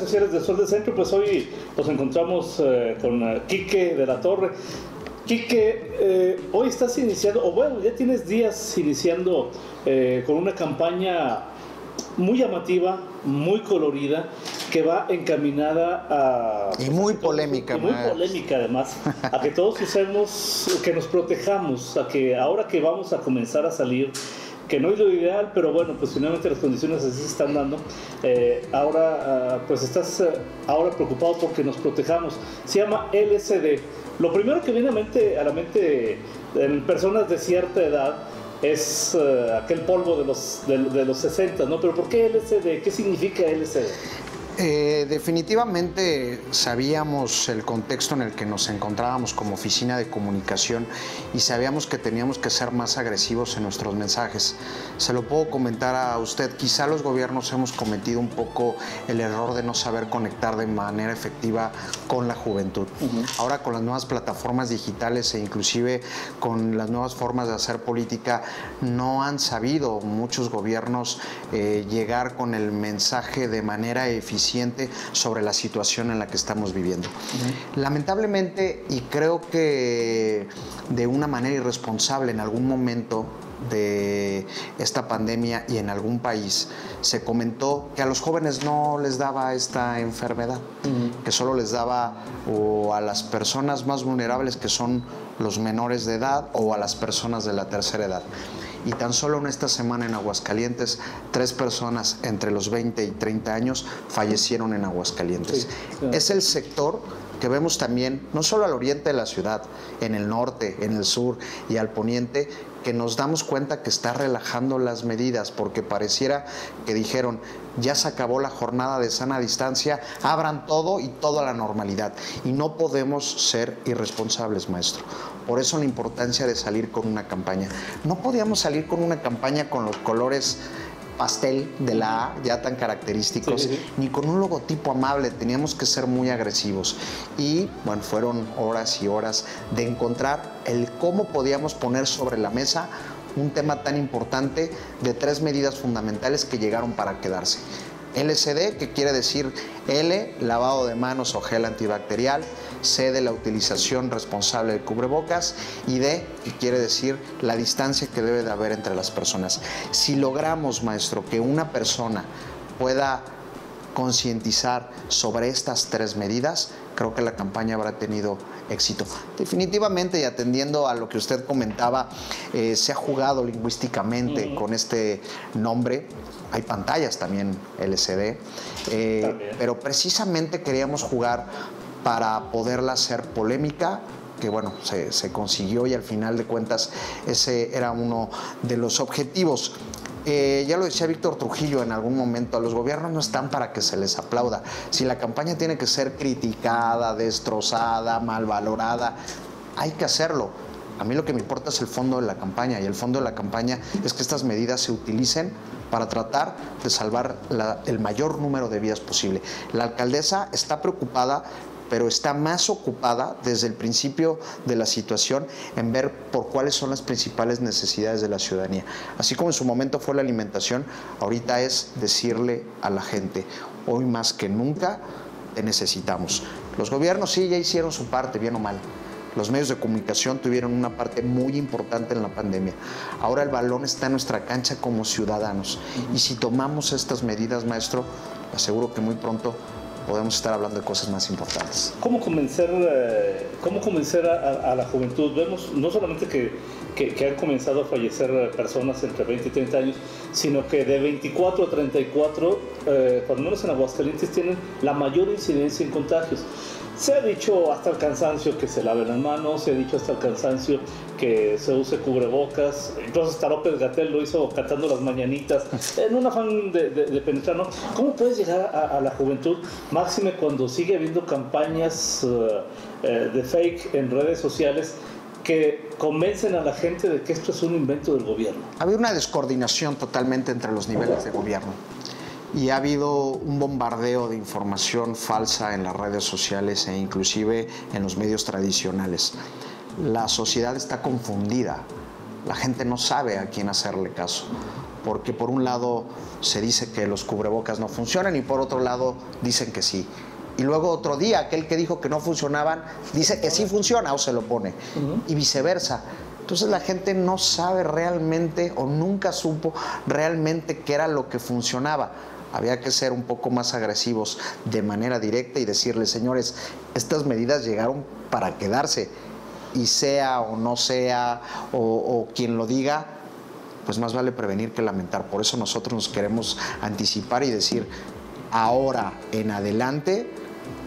redes sociales de Sol de Centro, pues hoy nos encontramos eh, con uh, Quique de la Torre. Quique, eh, hoy estás iniciando, o bueno, ya tienes días iniciando eh, con una campaña muy llamativa, muy colorida, que va encaminada a... Y muy polémica. Y muy polémica además, a que todos usemos, que nos protejamos, a que ahora que vamos a comenzar a salir que no es lo ideal, pero bueno, pues finalmente las condiciones así se están dando. Eh, ahora, uh, pues estás uh, ahora preocupado porque nos protejamos. Se llama LSD. Lo primero que viene a, mente, a la mente en personas de cierta edad es uh, aquel polvo de los, de, los 60, ¿no? Pero ¿por qué LSD? ¿Qué significa LSD? Eh, definitivamente sabíamos el contexto en el que nos encontrábamos como oficina de comunicación y sabíamos que teníamos que ser más agresivos en nuestros mensajes. Se lo puedo comentar a usted, quizá los gobiernos hemos cometido un poco el error de no saber conectar de manera efectiva con la juventud. Uh -huh. Ahora con las nuevas plataformas digitales e inclusive con las nuevas formas de hacer política, no han sabido muchos gobiernos eh, llegar con el mensaje de manera eficiente sobre la situación en la que estamos viviendo. Uh -huh. Lamentablemente, y creo que de una manera irresponsable en algún momento de esta pandemia y en algún país se comentó que a los jóvenes no les daba esta enfermedad, uh -huh. que solo les daba o a las personas más vulnerables que son los menores de edad o a las personas de la tercera edad y tan solo en esta semana en Aguascalientes, tres personas entre los 20 y 30 años fallecieron en Aguascalientes. Sí, claro. Es el sector que vemos también, no solo al oriente de la ciudad, en el norte, en el sur y al poniente, que nos damos cuenta que está relajando las medidas, porque pareciera que dijeron, ya se acabó la jornada de sana distancia, abran todo y toda la normalidad. Y no podemos ser irresponsables, maestro. Por eso la importancia de salir con una campaña. No podíamos salir con una campaña con los colores pastel de la A, ya tan característicos, sí, sí. ni con un logotipo amable, teníamos que ser muy agresivos. Y bueno, fueron horas y horas de encontrar el cómo podíamos poner sobre la mesa un tema tan importante de tres medidas fundamentales que llegaron para quedarse. LCD, que quiere decir L, lavado de manos o gel antibacterial, C de la utilización responsable del cubrebocas y D, que quiere decir la distancia que debe de haber entre las personas. Si logramos, maestro, que una persona pueda concientizar sobre estas tres medidas, creo que la campaña habrá tenido éxito. Definitivamente, y atendiendo a lo que usted comentaba, eh, se ha jugado lingüísticamente con este nombre. Hay pantallas también LCD, eh, también. pero precisamente queríamos jugar para poderla hacer polémica, que bueno, se, se, consiguió y al final de cuentas ese era uno de los objetivos. Eh, ya lo decía Víctor Trujillo en algún momento, los gobiernos no están para que se les aplauda. Si la campaña tiene que ser criticada, destrozada, mal valorada, hay que hacerlo. A mí lo que me importa es el fondo de la campaña y el fondo de la campaña es que estas medidas se utilicen para tratar de salvar el mayor número de vidas posible. La alcaldesa está preocupada pero está más ocupada desde el principio de la situación en ver por cuáles son las principales necesidades de la ciudadanía. Así como en su momento fue la alimentación, ahorita es decirle a la gente, hoy más que nunca te necesitamos. Los gobiernos sí ya hicieron su parte, bien o mal. Los medios de comunicación tuvieron una parte muy importante en la pandemia. Ahora el balón está en nuestra cancha como ciudadanos. Y si tomamos estas medidas, maestro, aseguro que muy pronto podemos estar hablando de cosas más importantes. ¿Cómo convencer, eh, cómo convencer a, la juventud? Vemos no solamente que, que, han comenzado a fallecer personas entre 20 y 30 años, sino que de 24 a 34, eh, por lo menos en Aguascalientes, tienen la mayor incidencia en contagios. Se ha dicho hasta el cansancio que se laven las manos, se ha dicho hasta el cansancio que se use cubrebocas. Entonces López Gatel lo hizo cantando las mañanitas en un afán de, de, de penetrar. ¿no? ¿Cómo puedes llegar a, la juventud, máxime cuando sigue habiendo campañas uh, de fake en redes sociales? que convencen a la gente de que esto es un invento del gobierno. Había una descoordinación totalmente entre los niveles de gobierno y ha habido un bombardeo de información falsa en las redes sociales e inclusive en los medios tradicionales. La sociedad está confundida, la gente no sabe a quién hacerle caso. porque por un lado se dice que los cubrebocas no funcionan y por otro lado dicen que sí. Y luego otro día, aquel que dijo que no funcionaban, dice que sí funciona o se lo pone. Y viceversa. Entonces la gente no sabe realmente o nunca supo realmente qué era lo que funcionaba. Había que ser un poco más agresivos de manera directa y decirles, señores, estas medidas llegaron para quedarse. Y sea o no sea, o, quien lo diga, pues más vale prevenir que lamentar. Por eso nosotros nos queremos anticipar y decir, ahora en adelante,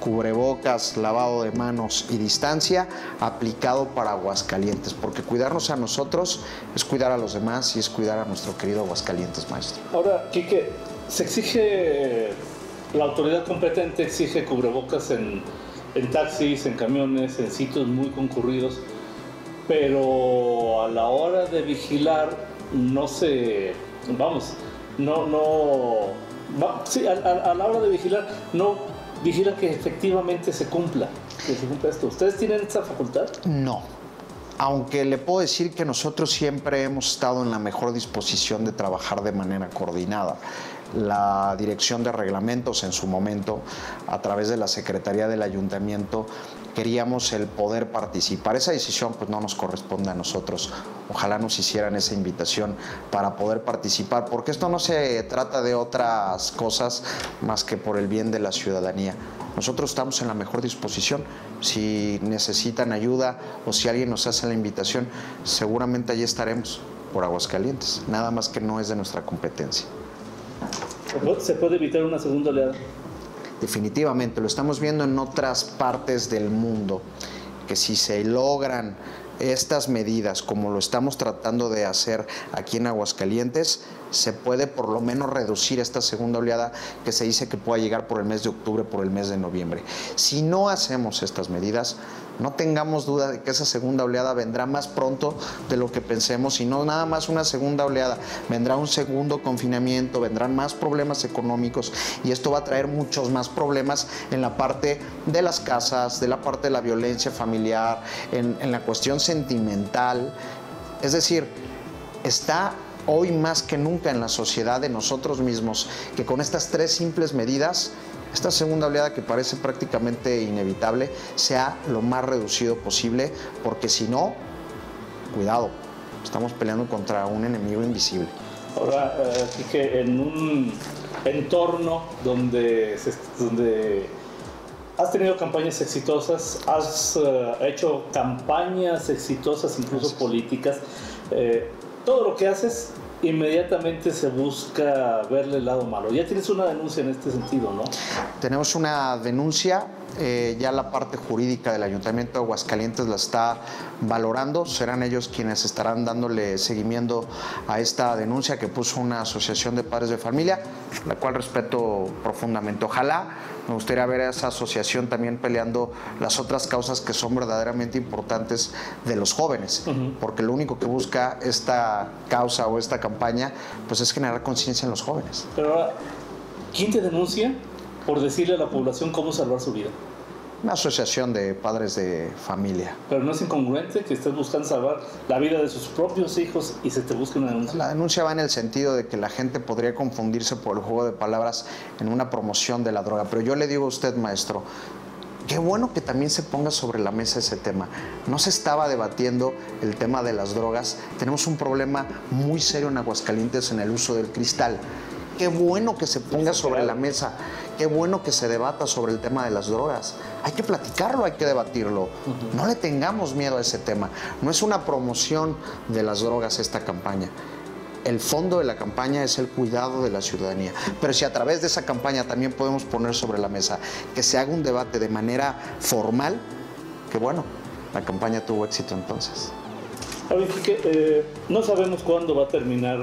cubrebocas, lavado de manos y distancia aplicado para Aguascalientes, porque cuidarnos a nosotros es cuidar a los demás y es cuidar a nuestro querido Aguascalientes, maestro. Ahora, Quique, se exige, la autoridad competente exige cubrebocas en, taxis, en camiones, en sitios muy concurridos, pero a la hora de vigilar no se, vamos, no, no, sí, a, a, la hora de vigilar no vigila que efectivamente se cumpla, que se cumpla esto. ¿Ustedes tienen esa facultad? No. Aunque le puedo decir que nosotros siempre hemos estado en la mejor disposición de trabajar de manera coordinada la Dirección de Reglamentos en su momento, a través de la Secretaría del Ayuntamiento, queríamos el poder participar. Esa decisión pues no nos corresponde a nosotros. Ojalá nos hicieran esa invitación para poder participar, porque esto no se trata de otras cosas más que por el bien de la ciudadanía. Nosotros estamos en la mejor disposición. Si necesitan ayuda o si alguien nos hace la invitación, seguramente allí estaremos por Aguascalientes. Nada más que no es de nuestra competencia. ¿Se puede evitar una segunda oleada? Definitivamente, lo estamos viendo en otras partes del mundo, que si se logran estas medidas como lo estamos tratando de hacer aquí en Aguascalientes, se puede por lo menos reducir esta segunda oleada que se dice que pueda llegar por el mes de octubre, por el mes de noviembre. Si no hacemos estas medidas, no tengamos duda de que esa segunda oleada vendrá más pronto de lo que pensemos y no nada más una segunda oleada, vendrá un segundo confinamiento, vendrán más problemas económicos y esto va a traer muchos más problemas en la parte de las casas, de la parte de la violencia familiar, en, en la cuestión sentimental. Es decir, está hoy más que nunca en la sociedad de nosotros mismos que con estas tres simples medidas esta segunda oleada que parece prácticamente inevitable sea lo más reducido posible, porque si no, cuidado, estamos peleando contra un enemigo invisible. Ahora, eh, que en un entorno donde, donde has tenido campañas exitosas, has eh, hecho campañas exitosas, incluso políticas, eh, todo lo que haces inmediatamente se busca verle el lado malo. Ya tienes una denuncia en este sentido, ¿no? Tenemos una denuncia, eh, ya la parte jurídica del Ayuntamiento de Aguascalientes la está valorando, serán ellos quienes estarán dándole seguimiento a esta denuncia que puso una asociación de padres de familia, la cual respeto profundamente. Ojalá me gustaría ver a esa asociación también peleando las otras causas que son verdaderamente importantes de los jóvenes, porque lo único que busca esta causa o esta campaña pues es generar conciencia en los jóvenes. Pero ahora, ¿quién te denuncia por decirle a la población cómo salvar su vida? Una asociación de padres de familia. Pero no es incongruente que estés buscando salvar la vida de sus propios hijos y se te busque una denuncia. La denuncia va en el sentido de que la gente podría confundirse por el juego de palabras en una promoción de la droga. Pero yo le digo a usted, maestro, Qué bueno que también se ponga sobre la mesa ese tema. No se estaba debatiendo el tema de las drogas. Tenemos un problema muy serio en Aguascalientes en el uso del cristal. Qué bueno que se ponga sobre la mesa qué bueno que se debata sobre el tema de las drogas. Hay que platicarlo, hay que debatirlo. No le tengamos miedo a ese tema. No es una promoción de las drogas esta campaña. El fondo de la campaña es el cuidado de la ciudadanía. Pero si a través de esa campaña también podemos poner sobre la mesa que se haga un debate de manera formal, que bueno, la campaña tuvo éxito entonces. A ver, eh, no sabemos cuándo va a terminar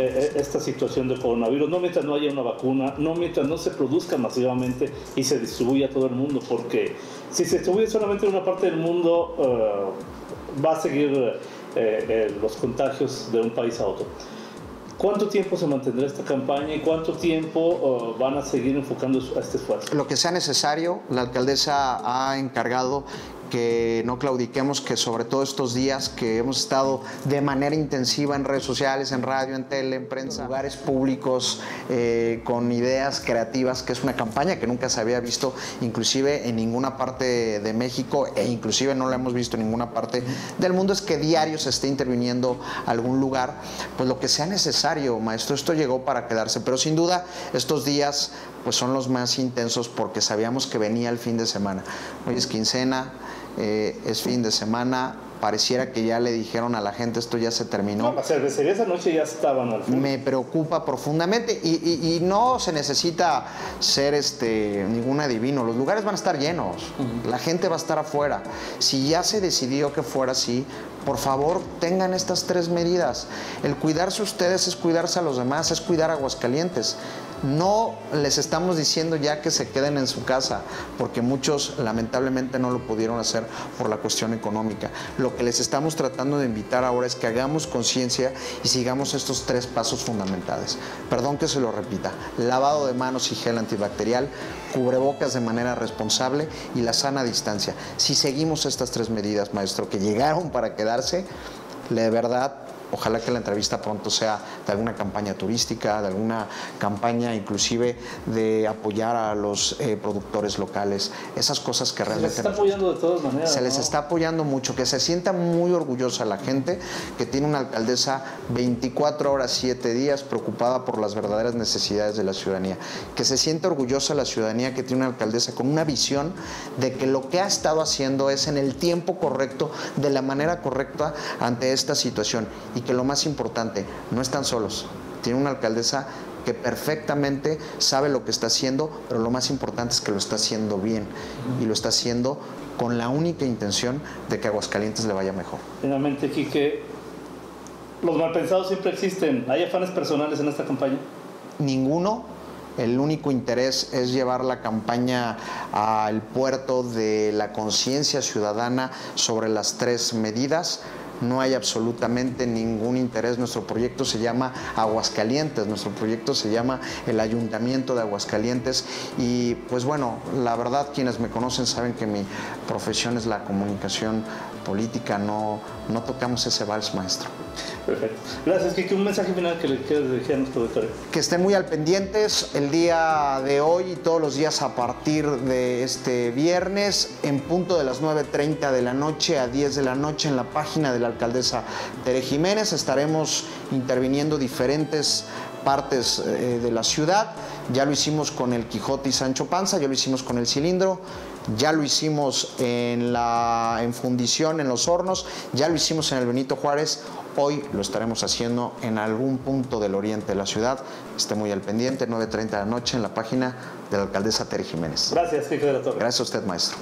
eh, eh, esta situación del coronavirus, no mientras no haya una vacuna, no mientras no se produzca masivamente y se distribuya a todo el mundo, porque si se distribuye solamente en una parte del mundo, eh, va a seguir los contagios de un país a otro. ¿Cuánto tiempo se mantendrá esta campaña y cuánto tiempo van a seguir enfocando este esfuerzo? Lo que sea necesario, la alcaldesa ha encargado que no claudiquemos, que sobre todo estos días que hemos estado de manera intensiva en redes sociales, en radio, en tele, en prensa, lugares públicos, eh, con ideas creativas, que es una campaña que nunca se había visto, inclusive en ninguna parte de México e inclusive no la hemos visto en ninguna parte del mundo, es que diario se esté interviniendo algún lugar, pues lo que sea necesario, maestro, esto llegó para quedarse, pero sin duda estos días pues son los más intensos porque sabíamos que venía el fin de semana. Hoy es quincena, eh, es fin de semana, pareciera que ya le dijeron a la gente esto ya se terminó. No, la cervecería esa noche ya estaban al Me preocupa profundamente y, no se necesita ser este ningún adivino, los lugares van a estar llenos, la gente va a estar afuera. Si ya se decidió que fuera así, por favor tengan estas tres medidas. El cuidarse ustedes es cuidarse a los demás, es cuidar a Aguascalientes. No les estamos diciendo ya que se queden en su casa, porque muchos lamentablemente no lo pudieron hacer por la cuestión económica. Lo que les estamos tratando de invitar ahora es que hagamos conciencia y sigamos estos tres pasos fundamentales. Perdón que se lo repita, lavado de manos y gel antibacterial, cubrebocas de manera responsable y la sana distancia. Si seguimos estas tres medidas, maestro, que llegaron para quedarse, de verdad Ojalá que la entrevista pronto sea de alguna campaña turística, de alguna campaña inclusive de apoyar a los eh, productores locales, esas cosas que realmente... Se les está apoyando de todas maneras. Se les está apoyando mucho, que se sienta muy orgullosa la gente que tiene una alcaldesa 24 horas, 7 días preocupada por las verdaderas necesidades de la ciudadanía, que se sienta orgullosa la ciudadanía que tiene una alcaldesa con una visión de que lo que ha estado haciendo es en el tiempo correcto, de la manera correcta ante esta situación. y que lo más importante, no están solos. Tiene una alcaldesa que perfectamente sabe lo que está haciendo, pero lo más importante es que lo está haciendo bien y lo está haciendo con la única intención de que Aguascalientes le vaya mejor. Finalmente, Quique, los malpensados siempre existen. ¿Hay afanes personales en esta campaña? Ninguno. El único interés es llevar la campaña al puerto de la conciencia ciudadana sobre las tres medidas no hay absolutamente ningún interés. Nuestro proyecto se llama Aguascalientes, nuestro proyecto se llama el Ayuntamiento de Aguascalientes y pues bueno, la verdad quienes me conocen saben que mi profesión es la comunicación política, no, no tocamos ese vals maestro. Perfecto. Gracias, Kiki. Un mensaje final que le quieras dirigir a nuestro auditorio. Que estén muy al pendientes el día de hoy y todos los días a partir de este viernes en punto de las 9.30 de la noche a 10 de la noche en la página de la alcaldesa Tere Jiménez. Estaremos interviniendo diferentes partes eh, de la ciudad. Ya lo hicimos con el Quijote y Sancho Panza, ya lo hicimos con el cilindro, ya lo hicimos en la en fundición, en los hornos, ya lo hicimos en el Benito Juárez. Hoy lo estaremos haciendo en algún punto del oriente de la ciudad. Esté muy al pendiente, 9.30 de la noche en la página de la alcaldesa Tere Jiménez. Gracias, Quique de la Torre. Gracias a usted, maestro.